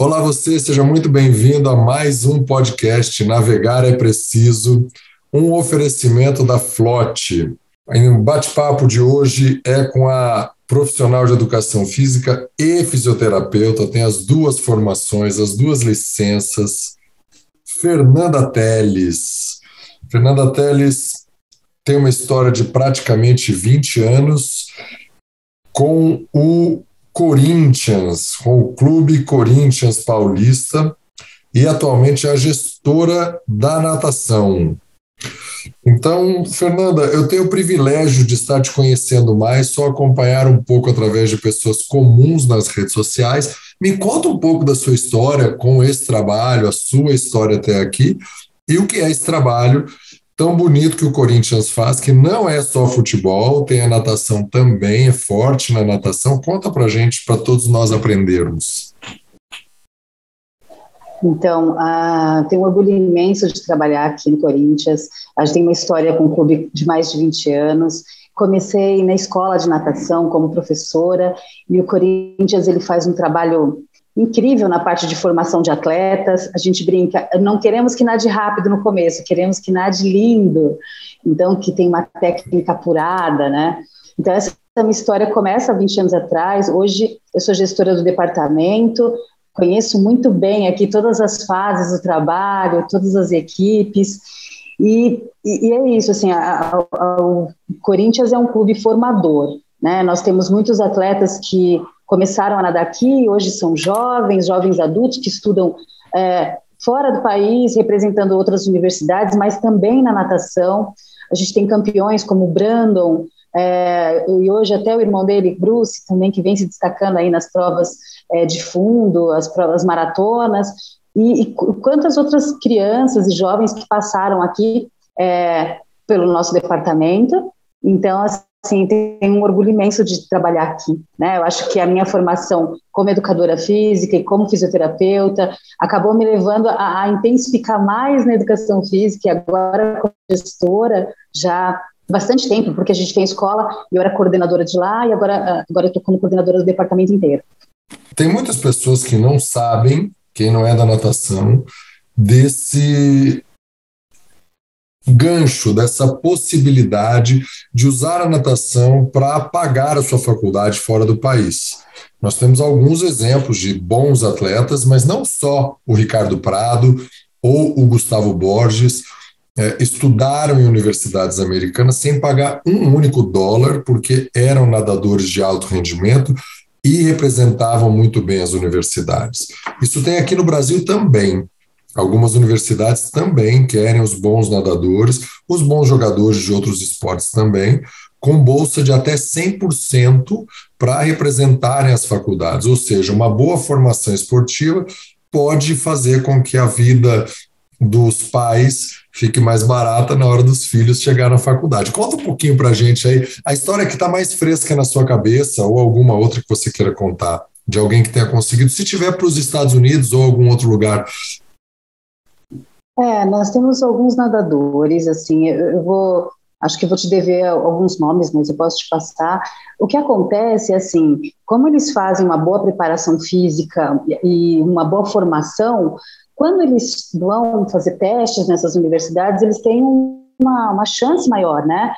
Olá, você, seja muito bem-vindo a mais um podcast Navegar é Preciso, um oferecimento da Flote. O bate-papo de hoje é com a profissional de educação física e fisioterapeuta, tem as duas formações, as duas licenças, Fernanda Teles. Fernanda Teles tem uma história de praticamente 20 anos com o Corinthians, com o Clube Corinthians Paulista, e atualmente é a gestora da natação. Então, Fernanda, eu tenho o privilégio de estar te conhecendo mais, só acompanhar um pouco através de pessoas comuns nas redes sociais. Me conta um pouco da sua história com esse trabalho, a sua história até aqui, e o que é esse trabalho tão bonito que o Corinthians faz, que não é só futebol, tem a natação também, é forte na natação. Conta para gente, para todos nós aprendermos. Então, uh, tenho um orgulho imenso de trabalhar aqui no Corinthians. A gente tem uma história com o clube de mais de 20 anos. Comecei na escola de natação como professora e o Corinthians ele faz um trabalho incrível na parte de formação de atletas. A gente brinca, não queremos que nade rápido no começo, queremos que nade lindo. Então, que tem uma técnica apurada, né? Então, essa minha história começa há 20 anos atrás. Hoje, eu sou gestora do departamento, conheço muito bem aqui todas as fases do trabalho, todas as equipes. E, e, e é isso, assim, a, a, o Corinthians é um clube formador, né? Nós temos muitos atletas que começaram a nadar aqui, hoje são jovens, jovens adultos que estudam é, fora do país, representando outras universidades, mas também na natação. A gente tem campeões como Brandon, é, e hoje até o irmão dele, Bruce, também, que vem se destacando aí nas provas é, de fundo, as provas maratonas, e, e, quantas outras crianças e jovens que passaram aqui é, pelo nosso departamento. Então, assim, tenho um orgulho imenso de trabalhar aqui, né? Eu acho que a minha formação como educadora física e como fisioterapeuta acabou me levando a, a intensificar mais na educação física e agora como gestora já bastante tempo, porque a gente tem escola e eu era coordenadora de lá e agora agora eu estou como coordenadora do departamento inteiro. Tem muitas pessoas que não sabem, quem não é da natação, desse gancho, dessa possibilidade de usar a natação para pagar a sua faculdade fora do país. Nós temos alguns exemplos de bons atletas, mas não só o Ricardo Prado ou o Gustavo Borges é, estudaram em universidades americanas sem pagar um único dólar, porque eram nadadores de alto rendimento e representavam muito bem as universidades. Isso tem aqui no Brasil também. Algumas universidades também querem os bons nadadores, os bons jogadores de outros esportes também, com bolsa de até 100% para representarem as faculdades. Ou seja, uma boa formação esportiva pode fazer com que a vida dos pais fique mais barata na hora dos filhos chegar na faculdade. Conta um pouquinho para a gente aí a história que está mais fresca na sua cabeça ou alguma outra que você queira contar de alguém que tenha conseguido, se tiver para os Estados Unidos ou algum outro lugar é, nós temos alguns nadadores, assim, eu vou, acho que vou te dever alguns nomes, mas eu posso te passar. O que acontece é assim, como eles fazem uma boa preparação física e uma boa formação, quando eles vão fazer testes nessas universidades, eles têm uma, uma chance maior, né?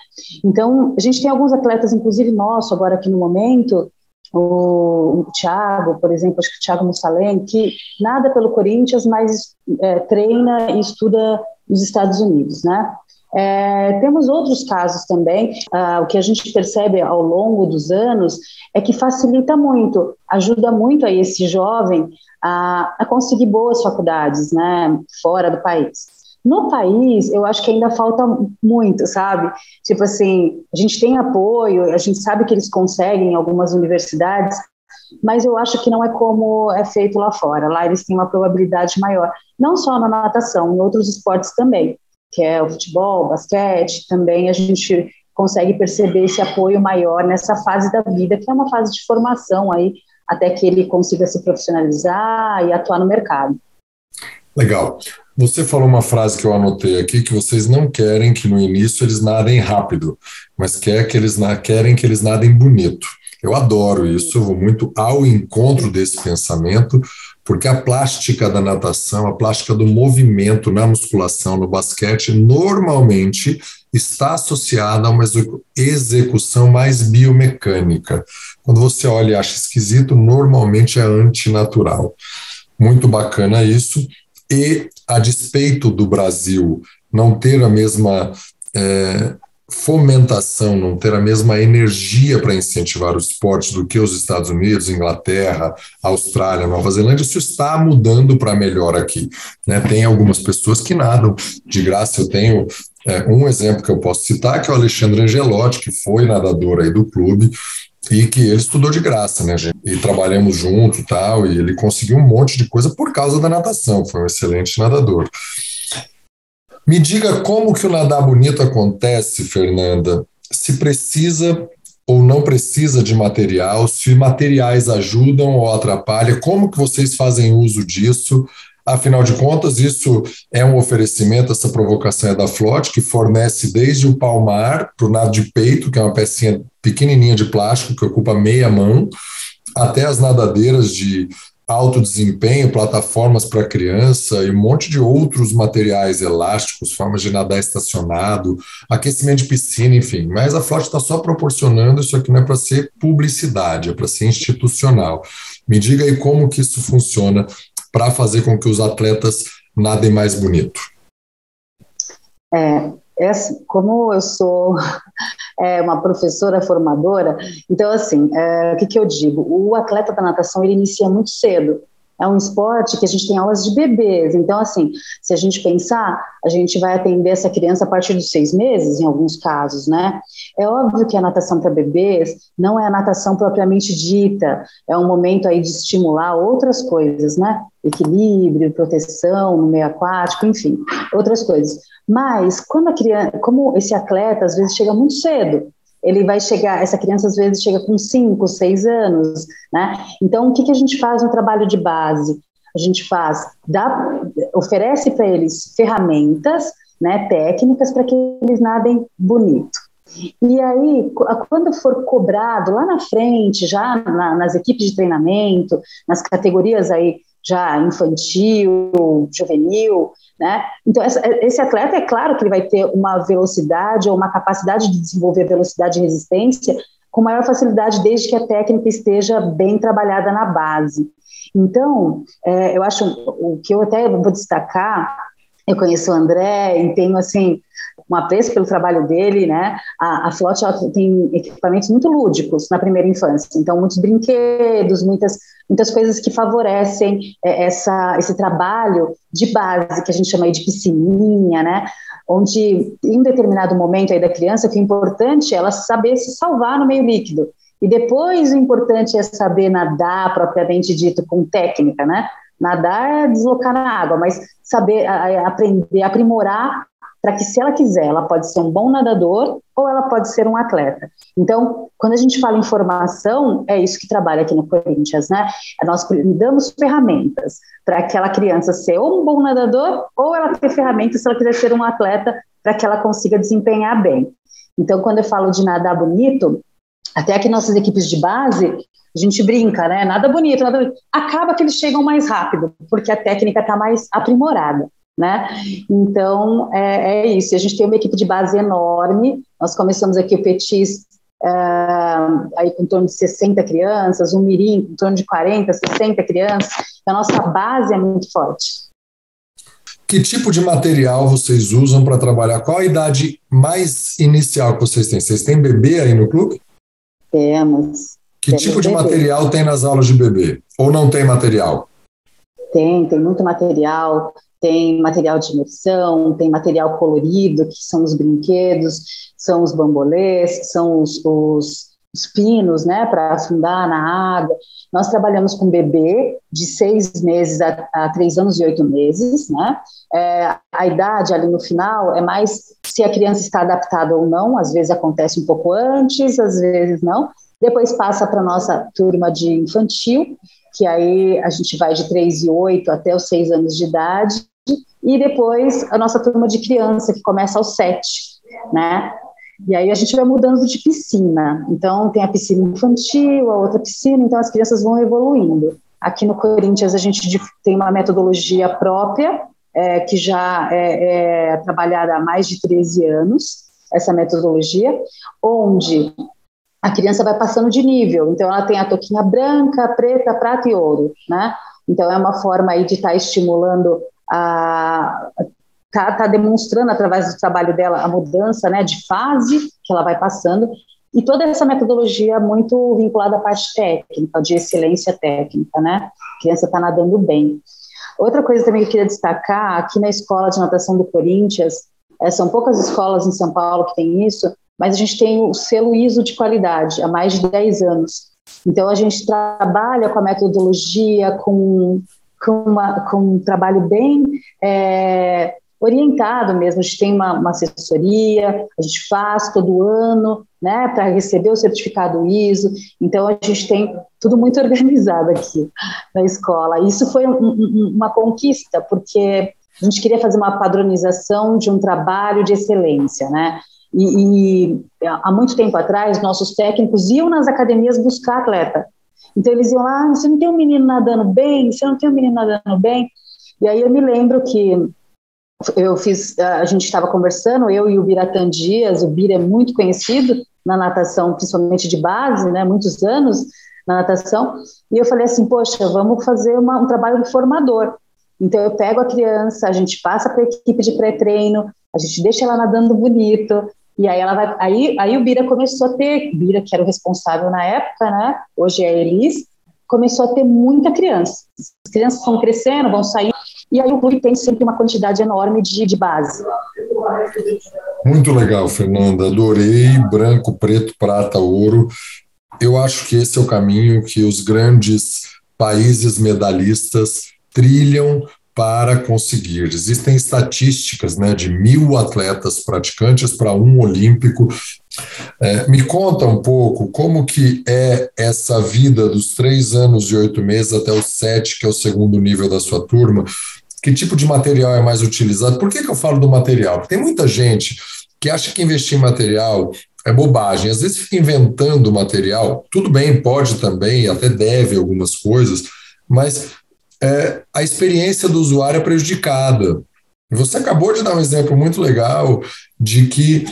Então, a gente tem alguns atletas, inclusive nosso, agora aqui no momento, o, Thiago, por exemplo, acho que o Thiago Mussalem, que nada pelo Corinthians, mas é, treina e estuda nos Estados Unidos, né? É, temos outros casos também. Ah, o que a gente percebe ao longo dos anos é que facilita muito, ajuda muito a esse jovem a, a conseguir boas faculdades, né, fora do país. No país, eu acho que ainda falta muito, sabe? Tipo assim, a gente tem apoio, a gente sabe que eles conseguem em algumas universidades, mas eu acho que não é como é feito lá fora. Lá eles têm uma probabilidade maior, não só na natação, em outros esportes também, que é o futebol, o basquete, também a gente consegue perceber esse apoio maior nessa fase da vida, que é uma fase de formação aí, até que ele consiga se profissionalizar e atuar no mercado. Legal. Você falou uma frase que eu anotei aqui, que vocês não querem que no início eles nadem rápido, mas quer que eles querem que eles nadem bonito. Eu adoro isso, eu vou muito ao encontro desse pensamento, porque a plástica da natação, a plástica do movimento na musculação, no basquete, normalmente está associada a uma execução mais biomecânica. Quando você olha e acha esquisito, normalmente é antinatural. Muito bacana isso. E, a despeito do Brasil não ter a mesma é, fomentação, não ter a mesma energia para incentivar o esporte do que os Estados Unidos, Inglaterra, Austrália, Nova Zelândia, isso está mudando para melhor aqui. Né? Tem algumas pessoas que nadam de graça. Eu tenho é, um exemplo que eu posso citar, que é o Alexandre Angelotti, que foi nadador aí do clube, e que ele estudou de graça, né, gente? E trabalhamos junto tal, e ele conseguiu um monte de coisa por causa da natação, foi um excelente nadador. Me diga como que o nadar bonito acontece, Fernanda. Se precisa ou não precisa de material, se materiais ajudam ou atrapalham, como que vocês fazem uso disso? Afinal de contas, isso é um oferecimento, essa provocação é da Flote, que fornece desde o palmar para o nado de peito, que é uma pecinha pequenininha de plástico que ocupa meia mão, até as nadadeiras de alto desempenho, plataformas para criança e um monte de outros materiais elásticos, formas de nadar estacionado, aquecimento de piscina, enfim. Mas a Flote está só proporcionando isso aqui não é para ser publicidade, é para ser institucional. Me diga aí como que isso funciona para fazer com que os atletas nadem mais bonito. É, é assim, como eu sou é, uma professora formadora, então assim, é, o que, que eu digo? O atleta da natação ele inicia muito cedo. É um esporte que a gente tem aulas de bebês, então assim, se a gente pensar, a gente vai atender essa criança a partir dos seis meses, em alguns casos, né? É óbvio que a natação para bebês não é a natação propriamente dita, é um momento aí de estimular outras coisas, né? Equilíbrio, proteção no meio aquático, enfim, outras coisas. Mas quando a criança, como esse atleta às vezes chega muito cedo, ele vai chegar, essa criança às vezes chega com 5, 6 anos, né? Então, o que, que a gente faz no trabalho de base? A gente faz, dá, oferece para eles ferramentas, né, técnicas para que eles nadem bonito. E aí, quando for cobrado lá na frente, já na, nas equipes de treinamento, nas categorias aí já infantil, juvenil, né? Então, essa, esse atleta, é claro que ele vai ter uma velocidade ou uma capacidade de desenvolver velocidade e resistência com maior facilidade, desde que a técnica esteja bem trabalhada na base. Então, é, eu acho o que eu até vou destacar, eu conheço o André e tenho, assim, um apreço pelo trabalho dele, né? A, a Flot tem equipamentos muito lúdicos na primeira infância, então muitos brinquedos, muitas muitas coisas que favorecem é, essa, esse trabalho de base que a gente chama aí de piscininha, né? Onde em determinado momento aí da criança, que é importante ela saber se salvar no meio líquido. E depois o importante é saber nadar propriamente dito com técnica, né? Nadar é deslocar na água, mas saber aprender, aprimorar para que, se ela quiser, ela pode ser um bom nadador ou ela pode ser um atleta. Então, quando a gente fala em formação, é isso que trabalha aqui no Corinthians, né? Nós damos ferramentas para aquela criança ser ou um bom nadador ou ela ter ferramentas se ela quiser ser um atleta para que ela consiga desempenhar bem. Então, quando eu falo de nadar bonito, até aqui nossas equipes de base, a gente brinca, né? Nada bonito, nada bonito. Acaba que eles chegam mais rápido, porque a técnica está mais aprimorada né? Então, é, é, isso. A gente tem uma equipe de base enorme. Nós começamos aqui o Petis é, aí com em torno de 60 crianças, o Mirim com em torno de 40, 60 crianças. Então, a nossa base é muito forte. Que tipo de material vocês usam para trabalhar? Qual a idade mais inicial que vocês têm? Vocês têm bebê aí no clube? Temos. Que temos tipo de bebê. material tem nas aulas de bebê? Ou não tem material? Tem, tem muito material tem material de imersão, tem material colorido, que são os brinquedos, são os bambolês, são os, os, os pinos, né, para afundar na água. Nós trabalhamos com bebê de seis meses a, a três anos e oito meses, né? É, a idade ali no final é mais se a criança está adaptada ou não, às vezes acontece um pouco antes, às vezes não. Depois passa para a nossa turma de infantil, que aí a gente vai de 3 e 8 até os 6 anos de idade, e depois a nossa turma de criança, que começa aos sete, né? E aí a gente vai mudando de piscina. Então tem a piscina infantil, a outra piscina, então as crianças vão evoluindo. aqui no Corinthians a gente tem uma metodologia própria, é, que já é, é trabalhada há mais de 13 anos, essa metodologia, onde a criança vai passando de nível. Então, ela tem a toquinha branca, preta, prata e ouro, né? Então, é uma forma aí de estar tá estimulando a. Tá, demonstrando através do trabalho dela a mudança, né, de fase que ela vai passando e toda essa metodologia muito vinculada à parte técnica, de excelência técnica, né? A criança está nadando bem. Outra coisa também que eu queria destacar, aqui na Escola de Natação do Corinthians, é, são poucas escolas em São Paulo que têm isso, mas a gente tem o selo ISO de qualidade há mais de 10 anos. Então, a gente trabalha com a metodologia, com, com, uma, com um trabalho bem é, orientado mesmo. A gente tem uma, uma, assessoria, a gente faz todo ano, né, para receber o certificado ISO. Então, a gente tem tudo muito organizado aqui na escola. Isso foi um, um, uma conquista, porque a gente queria fazer uma padronização de um trabalho de excelência, né? E, e, há muito tempo atrás, nossos técnicos iam nas academias buscar atleta. Então eles iam lá, ah, você não tem um menino nadando bem? Você não tem um menino nadando bem? E aí eu me lembro que eu fiz, a gente estava conversando, eu e o Biratan Dias, o Bira é muito conhecido na natação, principalmente de base, né, muitos anos na natação, e eu falei assim, poxa, vamos fazer uma, um trabalho formador. Então eu pego a criança, a gente passa para a equipe de pré-treino, a gente deixa ela nadando bonito, e aí ela vai, aí, aí o Bira começou a ter, Bira que era o responsável na época, né? Hoje é Elis, começou a ter muita criança. As crianças vão crescendo, vão sair, e aí o clube tem sempre uma quantidade enorme de, de base. Muito legal, Fernanda. Adorei branco, preto, prata, ouro. Eu acho que esse é o caminho que os grandes países medalhistas trilham para conseguir. Existem estatísticas né, de mil atletas praticantes para um olímpico. É, me conta um pouco como que é essa vida dos três anos e oito meses até os sete, que é o segundo nível da sua turma. Que tipo de material é mais utilizado? Por que, que eu falo do material? Porque tem muita gente que acha que investir em material é bobagem. Às vezes fica inventando material. Tudo bem, pode também, até deve algumas coisas, mas é, a experiência do usuário é prejudicada. Você acabou de dar um exemplo muito legal de que,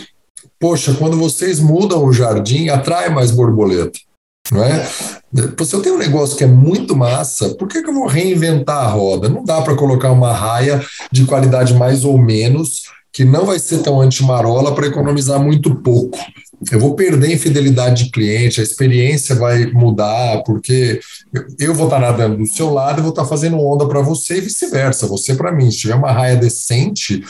poxa, quando vocês mudam o jardim, atrai mais borboleta. Não é? Se eu tenho um negócio que é muito massa, por que, que eu vou reinventar a roda? Não dá para colocar uma raia de qualidade mais ou menos que não vai ser tão anti-marola para economizar muito pouco. Eu vou perder em fidelidade de cliente, a experiência vai mudar, porque eu vou estar nadando do seu lado e vou estar fazendo onda para você e vice-versa, você para mim. Se tiver uma raia decente,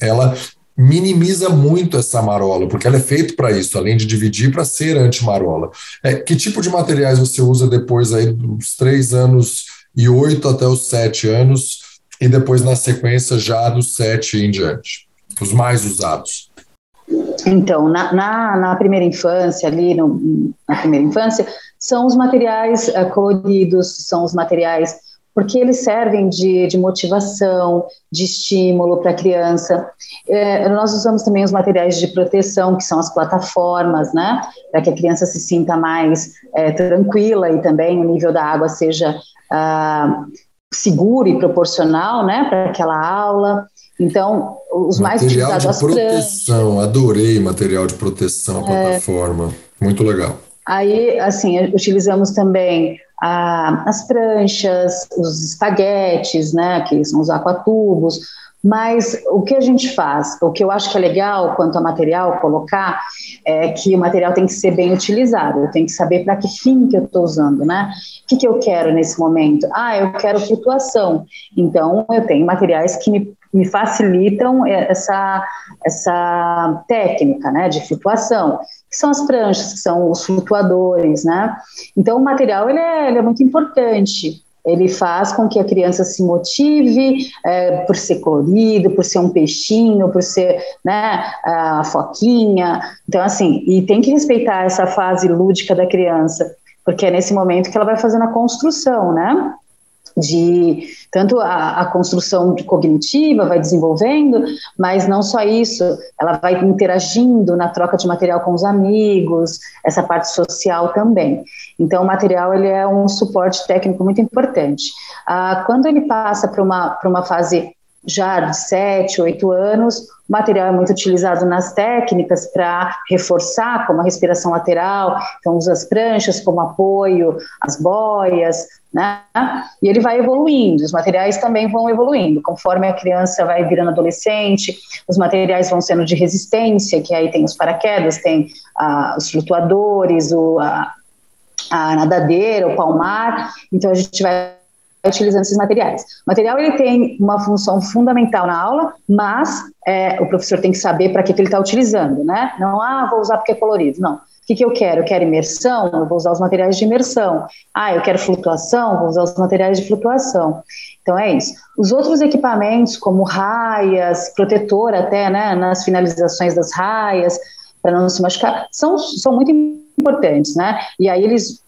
ela minimiza muito essa marola, porque ela é feita para isso, além de dividir para ser anti-marola. É, que tipo de materiais você usa depois aí dos três anos e oito até os sete anos, e depois na sequência já dos sete em diante? Os mais usados? Então, na, na, na primeira infância, ali no, na primeira infância, são os materiais uh, coloridos, são os materiais porque eles servem de, de motivação, de estímulo para a criança. É, nós usamos também os materiais de proteção, que são as plataformas, né, para que a criança se sinta mais é, tranquila e também o nível da água seja uh, seguro e proporcional, né, para aquela aula. Então, os mais material utilizados de proteção, pranchas. adorei material de proteção, é, plataforma, muito legal. Aí, assim, utilizamos também a, as pranchas, os espaguetes, né, que são os aquatubos, mas o que a gente faz, o que eu acho que é legal quanto a material colocar, é que o material tem que ser bem utilizado, eu tenho que saber para que fim que eu estou usando, né? O que, que eu quero nesse momento? Ah, eu quero flutuação. Então, eu tenho materiais que me me facilitam essa, essa técnica né, de flutuação, que são as pranchas, que são os flutuadores. Né? Então, o material ele é, ele é muito importante. Ele faz com que a criança se motive é, por ser colorido, por ser um peixinho, por ser né, a foquinha. Então, assim, e tem que respeitar essa fase lúdica da criança, porque é nesse momento que ela vai fazendo a construção, né? De tanto a, a, construção cognitiva vai desenvolvendo, mas não só isso, ela vai interagindo na troca de material com os amigos, essa parte social também. Então, o material ele é um suporte técnico muito importante. Ah, quando ele passa para uma, uma fase já de 7, 8 anos, o material é muito utilizado nas técnicas para reforçar, como a respiração lateral, então usa as pranchas como apoio, as boias, né? E ele vai evoluindo, os materiais também vão evoluindo, conforme a criança vai virando adolescente, os materiais vão sendo de resistência, que aí tem os paraquedas, tem ah, os flutuadores, o, a, a nadadeira, o palmar, então a gente vai utilizando esses materiais. O material ele tem uma função fundamental na aula, mas é, o professor tem que saber para que, que ele está utilizando, né? Não, ah, vou usar porque é colorido, não. O que, que eu quero? Eu quero imersão, eu vou usar os materiais de imersão. Ah, eu quero flutuação, vou usar os materiais de flutuação. Então é isso. Os outros equipamentos, como raias, protetor até, né, nas finalizações das raias, para não se machucar, são, são muito importantes, né? E aí eles,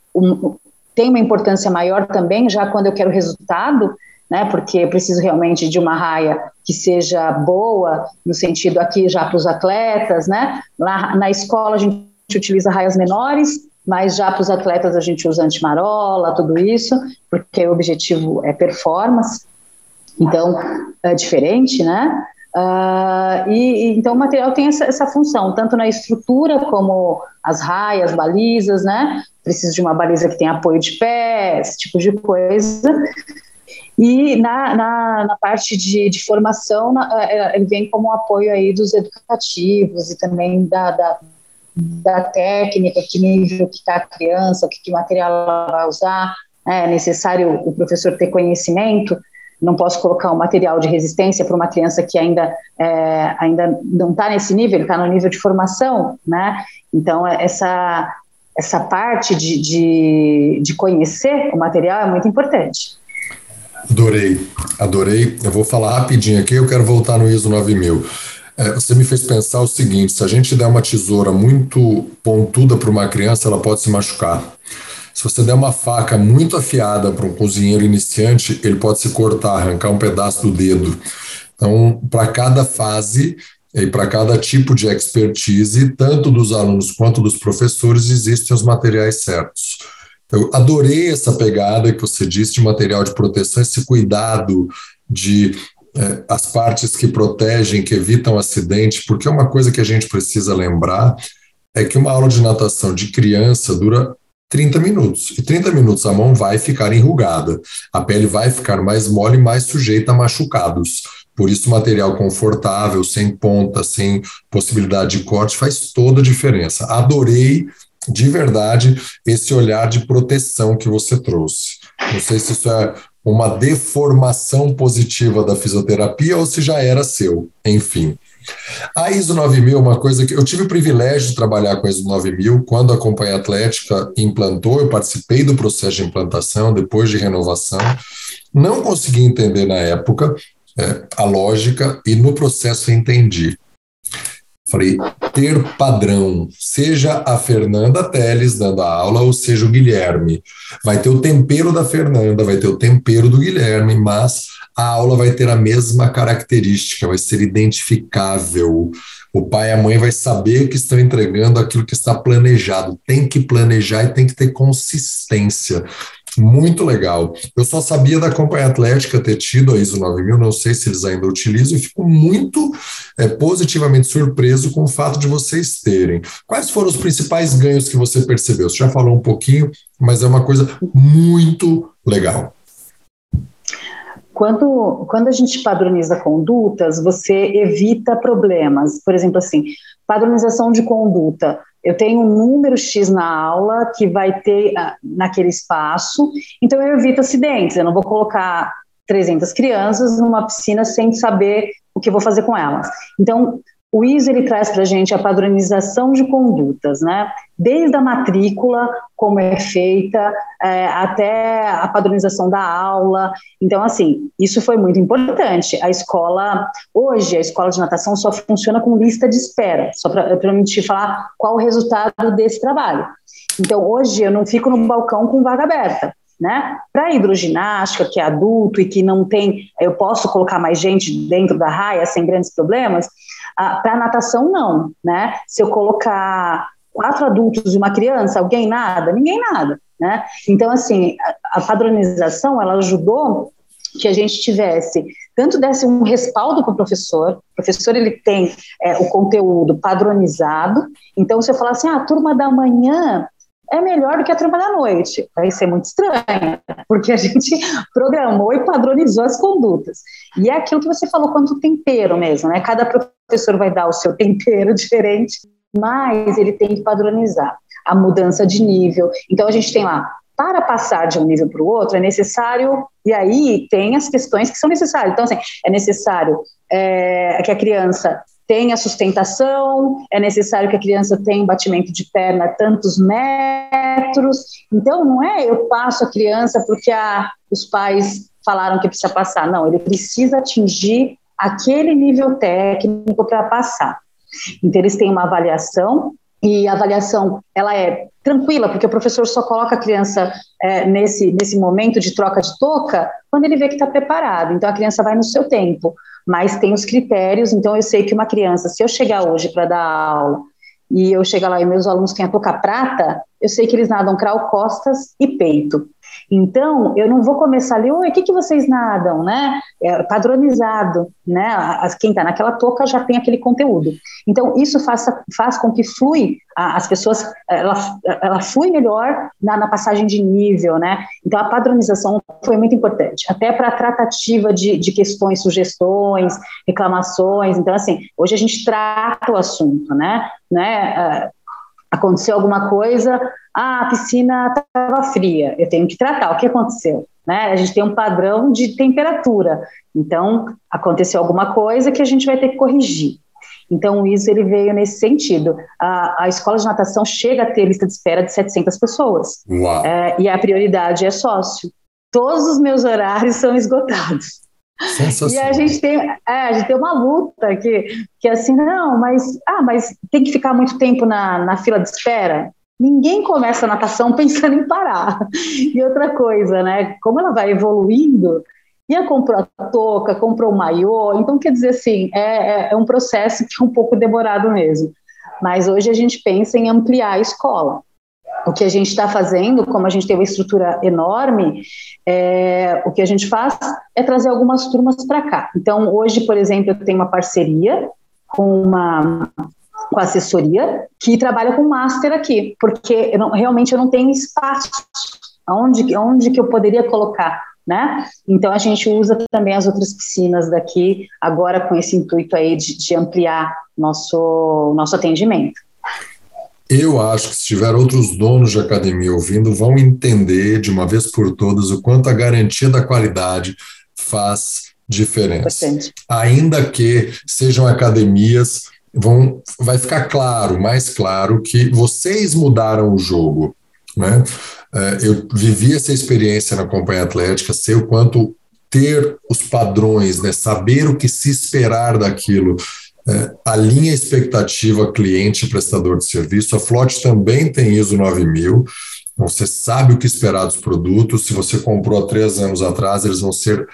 tem uma importância maior também, já quando eu quero resultado, né, porque eu preciso realmente de uma raia que seja boa, no sentido aqui já para os atletas, né, lá na escola a gente utiliza raias menores, mas já para os atletas a gente usa antimarola, tudo isso, porque o objetivo é performance, então é diferente, né, Uh, e, então o material tem essa, essa, função, tanto na estrutura como as raias, balizas, né? Preciso de uma baliza que tenha apoio de pé, esse tipo de coisa. E na, na, na parte de, de formação, na, é, é, ele vem como apoio aí dos educativos e também da, da, da técnica, que nível que está a criança, que, que material ela vai usar. É necessário o professor ter conhecimento não posso colocar um material de resistência para uma criança que ainda, é, ainda não está nesse nível, está no nível de formação, né? Então, é, essa, essa parte de, de, de conhecer o material é muito importante. Adorei, adorei. Eu vou falar rapidinho aqui, eu quero voltar no ISO 9000. É, você me fez pensar o seguinte: se a gente der uma tesoura muito pontuda para uma criança, ela pode se machucar. Se você der uma faca muito afiada para um cozinheiro iniciante, ele pode se cortar, arrancar um pedaço do dedo. Então, para cada fase e para cada tipo de expertise, tanto dos alunos quanto dos professores, existem os materiais certos. Eu adorei essa pegada que você disse de material de proteção, esse cuidado de é, as partes que protegem, que evitam acidente, porque uma coisa que a gente precisa lembrar é que uma aula de natação de criança dura 30 minutos. E 30 minutos a mão vai ficar enrugada, a pele vai ficar mais mole e mais sujeita a machucados. Por isso, material confortável, sem ponta, sem possibilidade de corte, faz toda a diferença. Adorei de verdade esse olhar de proteção que você trouxe. Não sei se isso é uma deformação positiva da fisioterapia ou se já era seu. Enfim. A ISO 9000 é uma coisa que eu tive o privilégio de trabalhar com a ISO 9000 quando a Companhia Atlética implantou, eu participei do processo de implantação, depois de renovação. Não consegui entender na época é, a lógica e no processo entendi. Falei, ter padrão, seja a Fernanda Teles dando a aula, ou seja o Guilherme. Vai ter o tempero da Fernanda, vai ter o tempero do Guilherme, mas a aula vai ter a mesma característica, vai ser identificável. O pai e a mãe vai saber que estão entregando aquilo que está planejado. Tem que planejar e tem que ter consistência. Muito legal. Eu só sabia da Companhia Atlética ter tido a ISO 9000, não sei se eles ainda utilizam, e fico muito é, positivamente surpreso com o fato de vocês terem. Quais foram os principais ganhos que você percebeu? Você já falou um pouquinho, mas é uma coisa muito legal. Quando, quando a gente padroniza condutas, você evita problemas. Por exemplo, assim, padronização de conduta. Eu tenho um número X na aula que vai ter uh, naquele espaço, então eu evito acidentes. Eu não vou colocar 300 crianças numa piscina sem saber o que vou fazer com elas. Então, o ISO ele traz para a gente a padronização de condutas, né? Desde a matrícula, como é feita, é, até a padronização da aula. Então, assim, isso foi muito importante. A escola, hoje, a escola de natação só funciona com lista de espera, só para me te falar qual o resultado desse trabalho. Então, hoje, eu não fico no balcão com vaga aberta. né? Para hidroginástica, que é adulto e que não tem, eu posso colocar mais gente dentro da raia sem grandes problemas. Ah, Para natação, não, né? Se eu colocar quatro adultos e uma criança, alguém nada? Ninguém nada, né? Então, assim, a, a padronização, ela ajudou que a gente tivesse tanto desse um respaldo para o professor, o professor ele tem é, o conteúdo padronizado, então se eu falar assim, ah, a turma da manhã é melhor do que a turma da noite, vai ser muito estranho, porque a gente programou e padronizou as condutas. E é aquilo que você falou quanto tempero mesmo, né? Cada professor vai dar o seu tempero diferente, mas ele tem que padronizar a mudança de nível. Então a gente tem lá para passar de um nível para o outro é necessário, e aí tem as questões que são necessárias. Então, assim, é necessário é, que a criança tenha sustentação, é necessário que a criança tenha um batimento de perna tantos metros. Então, não é eu passo a criança porque a, os pais falaram que precisa passar. Não, ele precisa atingir aquele nível técnico para passar. Então, eles têm uma avaliação e a avaliação ela é tranquila, porque o professor só coloca a criança é, nesse, nesse momento de troca de touca quando ele vê que está preparado. Então a criança vai no seu tempo, mas tem os critérios. Então eu sei que uma criança, se eu chegar hoje para dar aula e eu chegar lá e meus alunos têm a touca prata, eu sei que eles nadam crawl, costas e peito. Então, eu não vou começar ali, oi, o que, que vocês nadam, né? É padronizado, né? Quem está naquela touca já tem aquele conteúdo. Então, isso faz, faz com que flui, as pessoas, ela, ela flui melhor na, na passagem de nível, né? Então, a padronização foi muito importante, até para a tratativa de, de questões, sugestões, reclamações. Então, assim, hoje a gente trata o assunto, né? né? Uh, aconteceu alguma coisa, ah, a piscina estava fria, eu tenho que tratar, o que aconteceu? Né? A gente tem um padrão de temperatura, então aconteceu alguma coisa que a gente vai ter que corrigir. Então, isso ele veio nesse sentido. A, a escola de natação chega a ter lista de espera de 700 pessoas. É, e a prioridade é sócio. Todos os meus horários são esgotados. E a gente tem, é, a gente tem uma luta que, que é assim, não, mas, ah, mas tem que ficar muito tempo na, na fila de espera? Ninguém começa a natação pensando em parar. E outra coisa, né? Como ela vai evoluindo, e comprou a touca, comprou o maiô, então quer dizer assim, é, é, é um processo que é um pouco demorado mesmo. Mas hoje a gente pensa em ampliar a escola. O que a gente está fazendo, como a gente tem uma estrutura enorme, é, o que a gente faz é trazer algumas turmas para cá. Então, hoje, por exemplo, eu tenho uma parceria com uma com a assessoria que trabalha com master aqui, porque eu não, realmente eu não tenho espaço onde, onde que eu poderia colocar, né? Então a gente usa também as outras piscinas daqui agora com esse intuito aí de, de ampliar nosso nosso atendimento. Eu acho que se tiver outros donos de academia ouvindo, vão entender de uma vez por todas o quanto a garantia da qualidade faz diferença. Ainda que sejam academias, vão, vai ficar claro, mais claro, que vocês mudaram o jogo. Né? É, eu vivi essa experiência na Companhia Atlética, sei o quanto ter os padrões, né, saber o que se esperar daquilo, é, a expectativa cliente prestador de serviço. A Flot também tem ISO 9000. Então você sabe o que esperar dos produtos. Se você comprou há três anos atrás, eles vão ser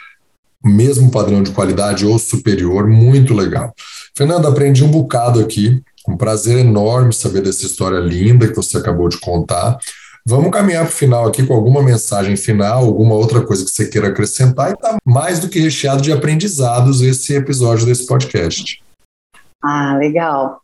mesmo padrão de qualidade ou superior. Muito legal. Fernanda, aprendi um bocado aqui. Um prazer enorme saber dessa história linda que você acabou de contar. Vamos caminhar para o final aqui com alguma mensagem final, alguma outra coisa que você queira acrescentar, e está mais do que recheado de aprendizados esse episódio desse podcast. Ah, legal.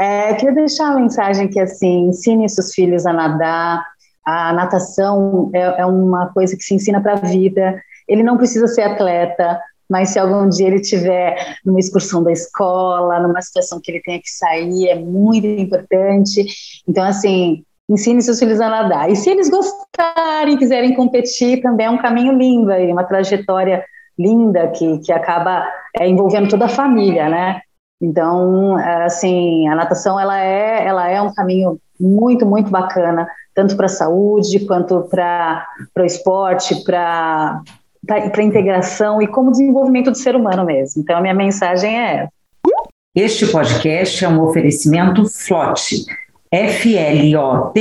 É, queria deixar uma mensagem que, assim, ensine seus filhos a nadar. A natação é, é uma coisa que se ensina para a vida. Ele não precisa ser atleta, mas se algum dia ele tiver numa excursão da escola, numa situação que ele tenha que sair, é muito importante. Então, assim, ensine seus filhos a nadar. E se eles gostarem, quiserem competir, também é um caminho lindo aí, uma trajetória linda que, que acaba é, envolvendo toda a família, né? Então, assim, a natação ela é, ela é um caminho muito, muito bacana, tanto para a saúde quanto para o esporte, para a integração e como desenvolvimento do ser humano mesmo. Então, a minha mensagem é. Este podcast é um oferecimento FLOT, F-L-O-T-Y.com.